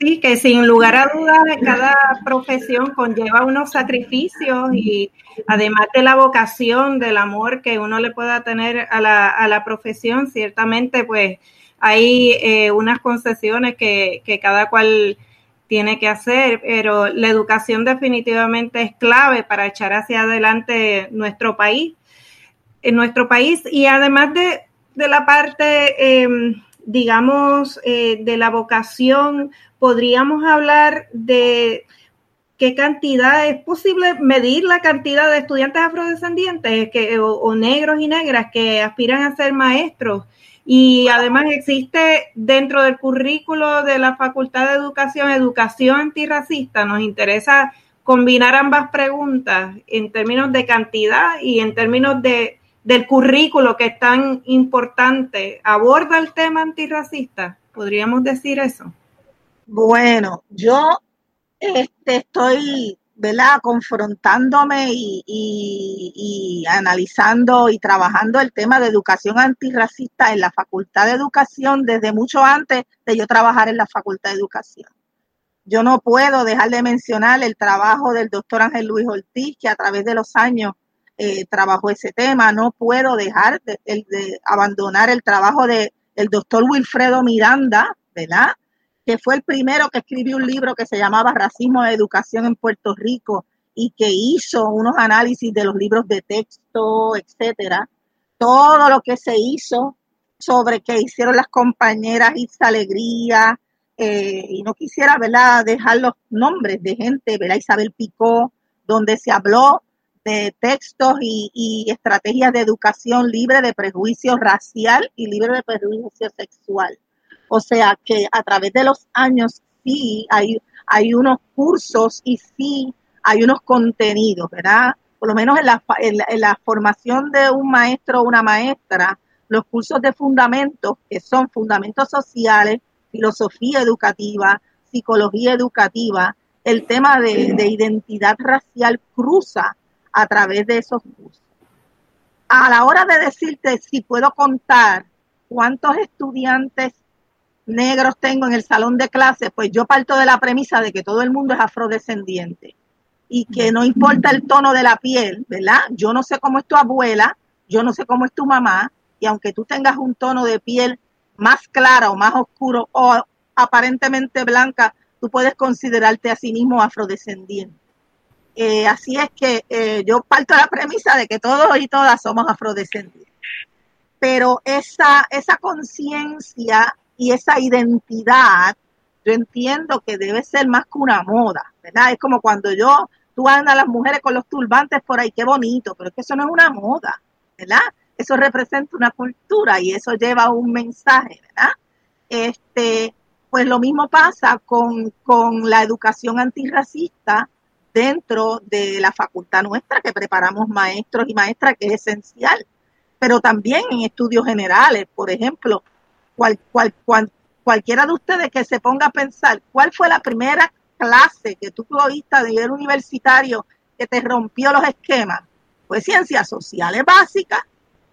Sí, que sin lugar a dudas cada profesión conlleva unos sacrificios y además de la vocación, del amor que uno le pueda tener a la, a la profesión, ciertamente pues hay eh, unas concesiones que, que cada cual tiene que hacer, pero la educación definitivamente es clave para echar hacia adelante nuestro país en nuestro país y además de, la parte, em, digamos, eh, de la vocación, podríamos hablar de qué cantidad, es posible medir la cantidad de estudiantes afrodescendientes que, o, negros y negras que aspiran a ser maestros. Y además existe dentro del currículo de la Facultad de Educación, Educación Antirracista. Nos interesa combinar ambas preguntas en términos de cantidad y en términos de del currículo que es tan importante aborda el tema antirracista? ¿Podríamos decir eso? Bueno, yo este, estoy ¿verdad? confrontándome y, y, analizando y trabajando el tema de educación antirracista en la Facultad de Educación desde mucho antes de yo trabajar en la Facultad de Educación. Yo no puedo dejar de mencionar el trabajo del doctor Ángel Luis Ortiz, que a través de los años eh, trabajó ese tema. No puedo dejar de, abandonar el trabajo de, del doctor Wilfredo Miranda, ¿verdad? Que fue el primero que escribió un libro que se llamaba Racismo de Educación en Puerto Rico y que hizo unos análisis de los libros de texto, etcétera. Todo lo que se hizo sobre que hicieron las compañeras Isa Alegría, eh, y no quisiera ¿verdad? dejar los nombres de gente, ¿verdad? Isabel Picó, donde se habló de textos y, estrategias de educación libre de prejuicio racial y libre de prejuicio sexual. O sea que a través de los años sí hay, hay unos cursos y sí hay unos contenidos, ¿verdad? Por lo menos en la, en la, formación de un maestro o una maestra, los cursos de fundamentos, que son fundamentos sociales, filosofía educativa, psicología educativa, el tema de, de identidad racial cruza a través de esos cursos. A la hora de decirte si puedo contar cuántos estudiantes negros tengo en el salón de clases, pues yo parto de la premisa de que todo el mundo es afrodescendiente y que no importa el tono de la piel, ¿verdad? Yo no sé cómo es tu abuela, yo no sé cómo es tu mamá, y aunque tú tengas un tono de piel más clara o más oscuro o aparentemente blanca, tú puedes considerarte a sí mismo afrodescendiente. Eh, así es que eh, yo parto la premisa de que todos y todas somos afrodescendientes. Pero esa, esa conciencia y esa identidad, yo entiendo que debe ser más que una moda, ¿verdad? Es como cuando yo, tú andas las mujeres con los turbantes por ahí, qué bonito, pero es que eso no es una moda, ¿verdad? Eso representa una cultura y eso lleva un mensaje, ¿verdad? Este, pues lo mismo pasa con, con la educación antirracista dentro de la facultad nuestra, que preparamos maestros y maestras, que es esencial, pero también en estudios generales, por ejemplo, cual, cual, cualquiera de ustedes que se ponga a pensar, ¿cuál fue la primera clase que tú oíste de nivel universitario que te rompió los esquemas? Pues ciencias sociales básicas,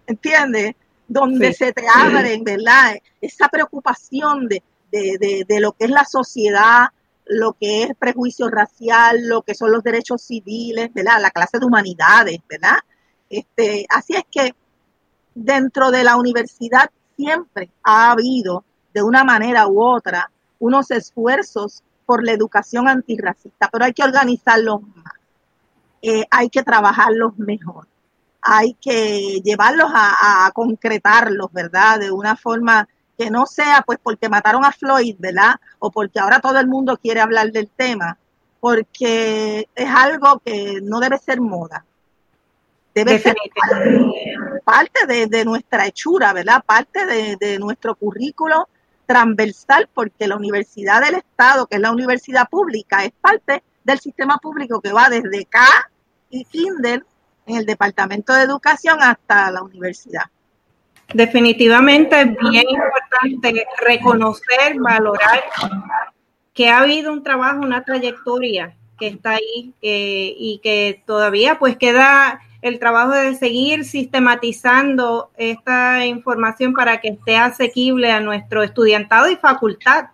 ¿entiendes? Donde se te abren, ¿verdad? Esa preocupación de, de, de, de lo que es la sociedad, lo que es prejuicio racial, lo que son los derechos civiles, ¿verdad? La clase de humanidades, ¿verdad? Este, así es que dentro de la universidad siempre ha habido, de una manera u otra, unos esfuerzos por la educación antirracista, pero hay que organizarlos más, eh, hay que trabajarlos mejor, hay que llevarlos a, a concretarlos, ¿verdad? De una forma que no sea pues porque mataron a Floyd, ¿verdad? O porque ahora todo el mundo quiere hablar del tema, porque es algo que no debe ser moda. Debe ser parte de, nuestra hechura, ¿verdad? Parte de, nuestro currículo transversal, porque la Universidad del Estado, que es la universidad pública, es parte del sistema público que va desde K y Kinder en el Departamento de Educación hasta la universidad. Definitivamente es bien importante reconocer, valorar que ha habido un trabajo, una trayectoria que está ahí y que todavía pues queda el trabajo de seguir sistematizando esta información para que esté asequible a nuestro estudiantado y facultad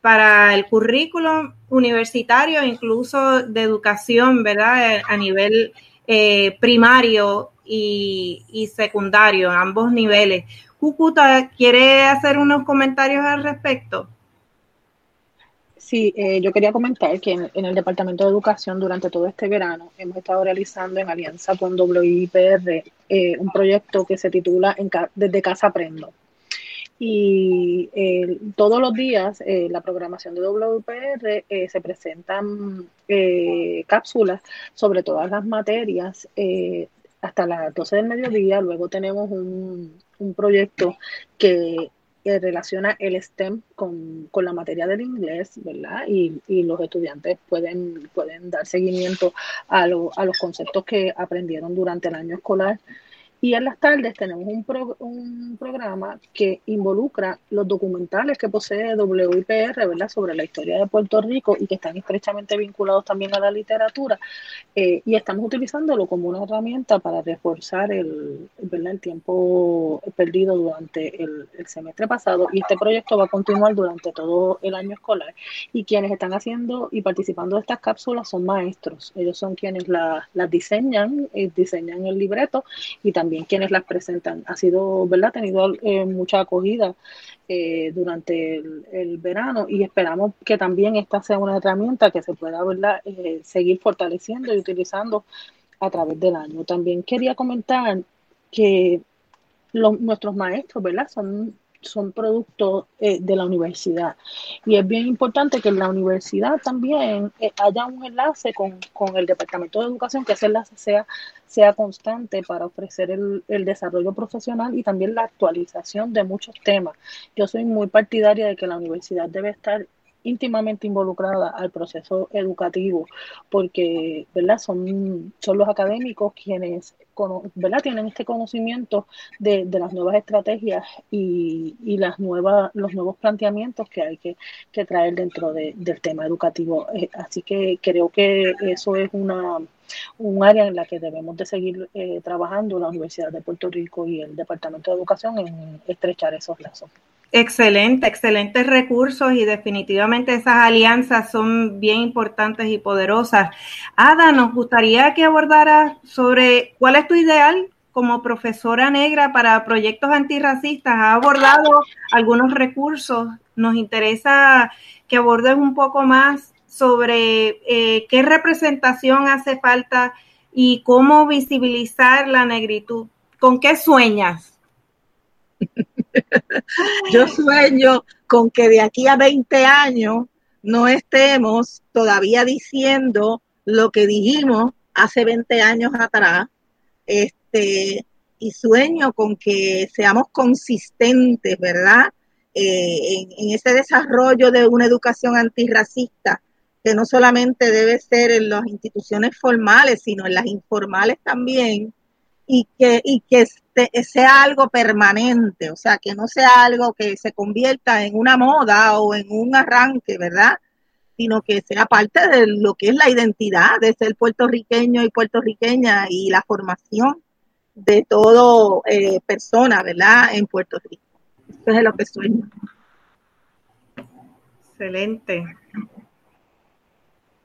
para el currículum universitario, incluso de educación, ¿verdad? A nivel eh, primario y, secundario, ambos niveles. Cucuta, ¿quiere hacer unos comentarios al respecto? Sí, eh, yo quería comentar que en, el Departamento de Educación durante todo este verano hemos estado realizando en alianza con WIPR eh, un proyecto que se titula Desde Casa Aprendo. Y eh, todos los días en la programación de WIPR se presentan cápsulas sobre todas las materias hasta las 12 del mediodía. Luego tenemos un, proyecto que relaciona el STEM con, la materia del inglés, ¿verdad? Y, los estudiantes pueden, pueden dar seguimiento a, a los conceptos que aprendieron durante el año escolar y en las tardes tenemos un, un programa que involucra los documentales que posee WIPR, ¿verdad?, sobre la historia de Puerto Rico y que están estrechamente vinculados también a la literatura. Eh, y estamos utilizándolo como una herramienta para reforzar el, ¿verdad? el tiempo perdido durante el, semestre pasado. Y este proyecto va a continuar durante todo el año escolar. Y quienes están haciendo y participando de estas cápsulas son maestros. Ellos son quienes las diseñan, eh, diseñan el libreto y también quienes las presentan. Ha sido, ¿verdad? Ha tenido eh, mucha acogida eh, durante el, verano y esperamos que también esta sea una herramienta que se pueda, ¿verdad? Eh, seguir fortaleciendo y utilizando a través del año. También quería comentar que nuestros maestros, ¿verdad? Son son productos de la universidad. Y es bien importante que en la universidad también haya un enlace con, el Departamento de Educación, que ese enlace sea, sea constante para ofrecer el, el desarrollo profesional y también la actualización de muchos temas. Yo soy muy partidaria de que la universidad debe estar íntimamente involucrada al proceso educativo, porque ¿verdad? Son, son los académicos quienes ¿verdad? tienen este conocimiento de, las nuevas estrategias y, las nuevas, los nuevos planteamientos que hay que, traer dentro del tema educativo. Eh, así que creo que eso es una un área en la que debemos de seguir eh, trabajando la Universidad de Puerto Rico y el Departamento de Educación en estrechar esos lazos. Excelente, excelentes recursos y definitivamente esas alianzas son bien importantes y poderosas. Ada, nos gustaría que abordara sobre cuál es tu ideal como profesora negra para proyectos antirracistas. Ha abordado algunos recursos. Nos interesa que abordes un poco más sobre eh, qué representación hace falta y cómo visibilizar la negritud. ¿Con qué sueñas? [laughs] Yo sueño con que de aquí a 20 años no estemos todavía diciendo lo que dijimos hace 20 años atrás. Este, y sueño con que seamos consistentes, ¿verdad? Eh, en, en, ese desarrollo de una educación antirracista, que no solamente debe ser en las instituciones formales, sino en las informales también, y que, y que este, sea algo permanente, o sea, que no sea algo que se convierta en una moda o en un arranque, ¿verdad? Sino que sea parte de lo que es la identidad de ser puertorriqueño y puertorriqueña y la formación de todo eh, persona, ¿verdad? En Puerto Rico. Eso es lo que sueño. Excelente.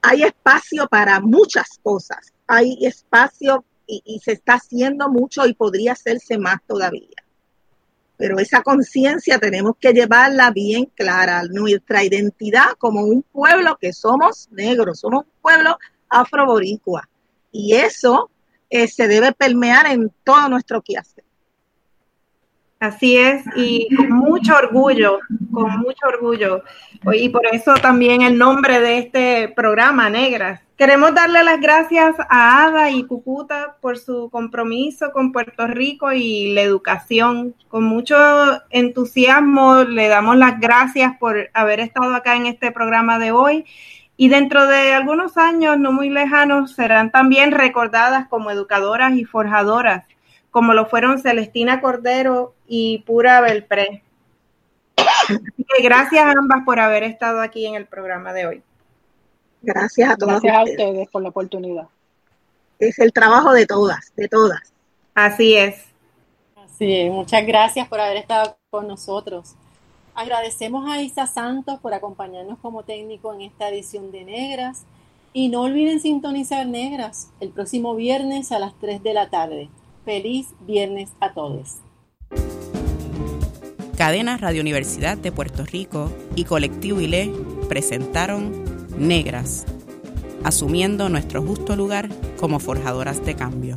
Hay espacio para muchas cosas, hay espacio y, se está haciendo mucho y podría hacerse más todavía. Pero esa conciencia tenemos que llevarla bien clara, nuestra identidad como un pueblo que somos negros, somos un pueblo afroboricua. Y eso eh, se debe permear en todo nuestro quehacer. Así es, y con mucho orgullo, con mucho orgullo. Y por eso también el nombre de este programa, Negras. Queremos darle las gracias a Ada y Cucuta por su compromiso con Puerto Rico y la educación. Con mucho entusiasmo le damos las gracias por haber estado acá en este programa de hoy. Y dentro de algunos años, no muy lejanos, serán también recordadas como educadoras y forjadoras como lo fueron Celestina Cordero y Pura Belpré. Así que gracias a ambas por haber estado aquí en el programa de hoy. Gracias a todas. Gracias a ustedes por la oportunidad. Es el trabajo de todas, de todas. Así es. Así es. Muchas gracias por haber estado con nosotros. Agradecemos a Isa Santos por acompañarnos como técnico en esta edición de Negras. Y no olviden sintonizar Negras el próximo viernes a las 3 de la tarde. Feliz viernes a todos. Cadena Radio Universidad de Puerto Rico y Colectivo ILE presentaron Negras, asumiendo nuestro justo lugar como forjadoras de cambio.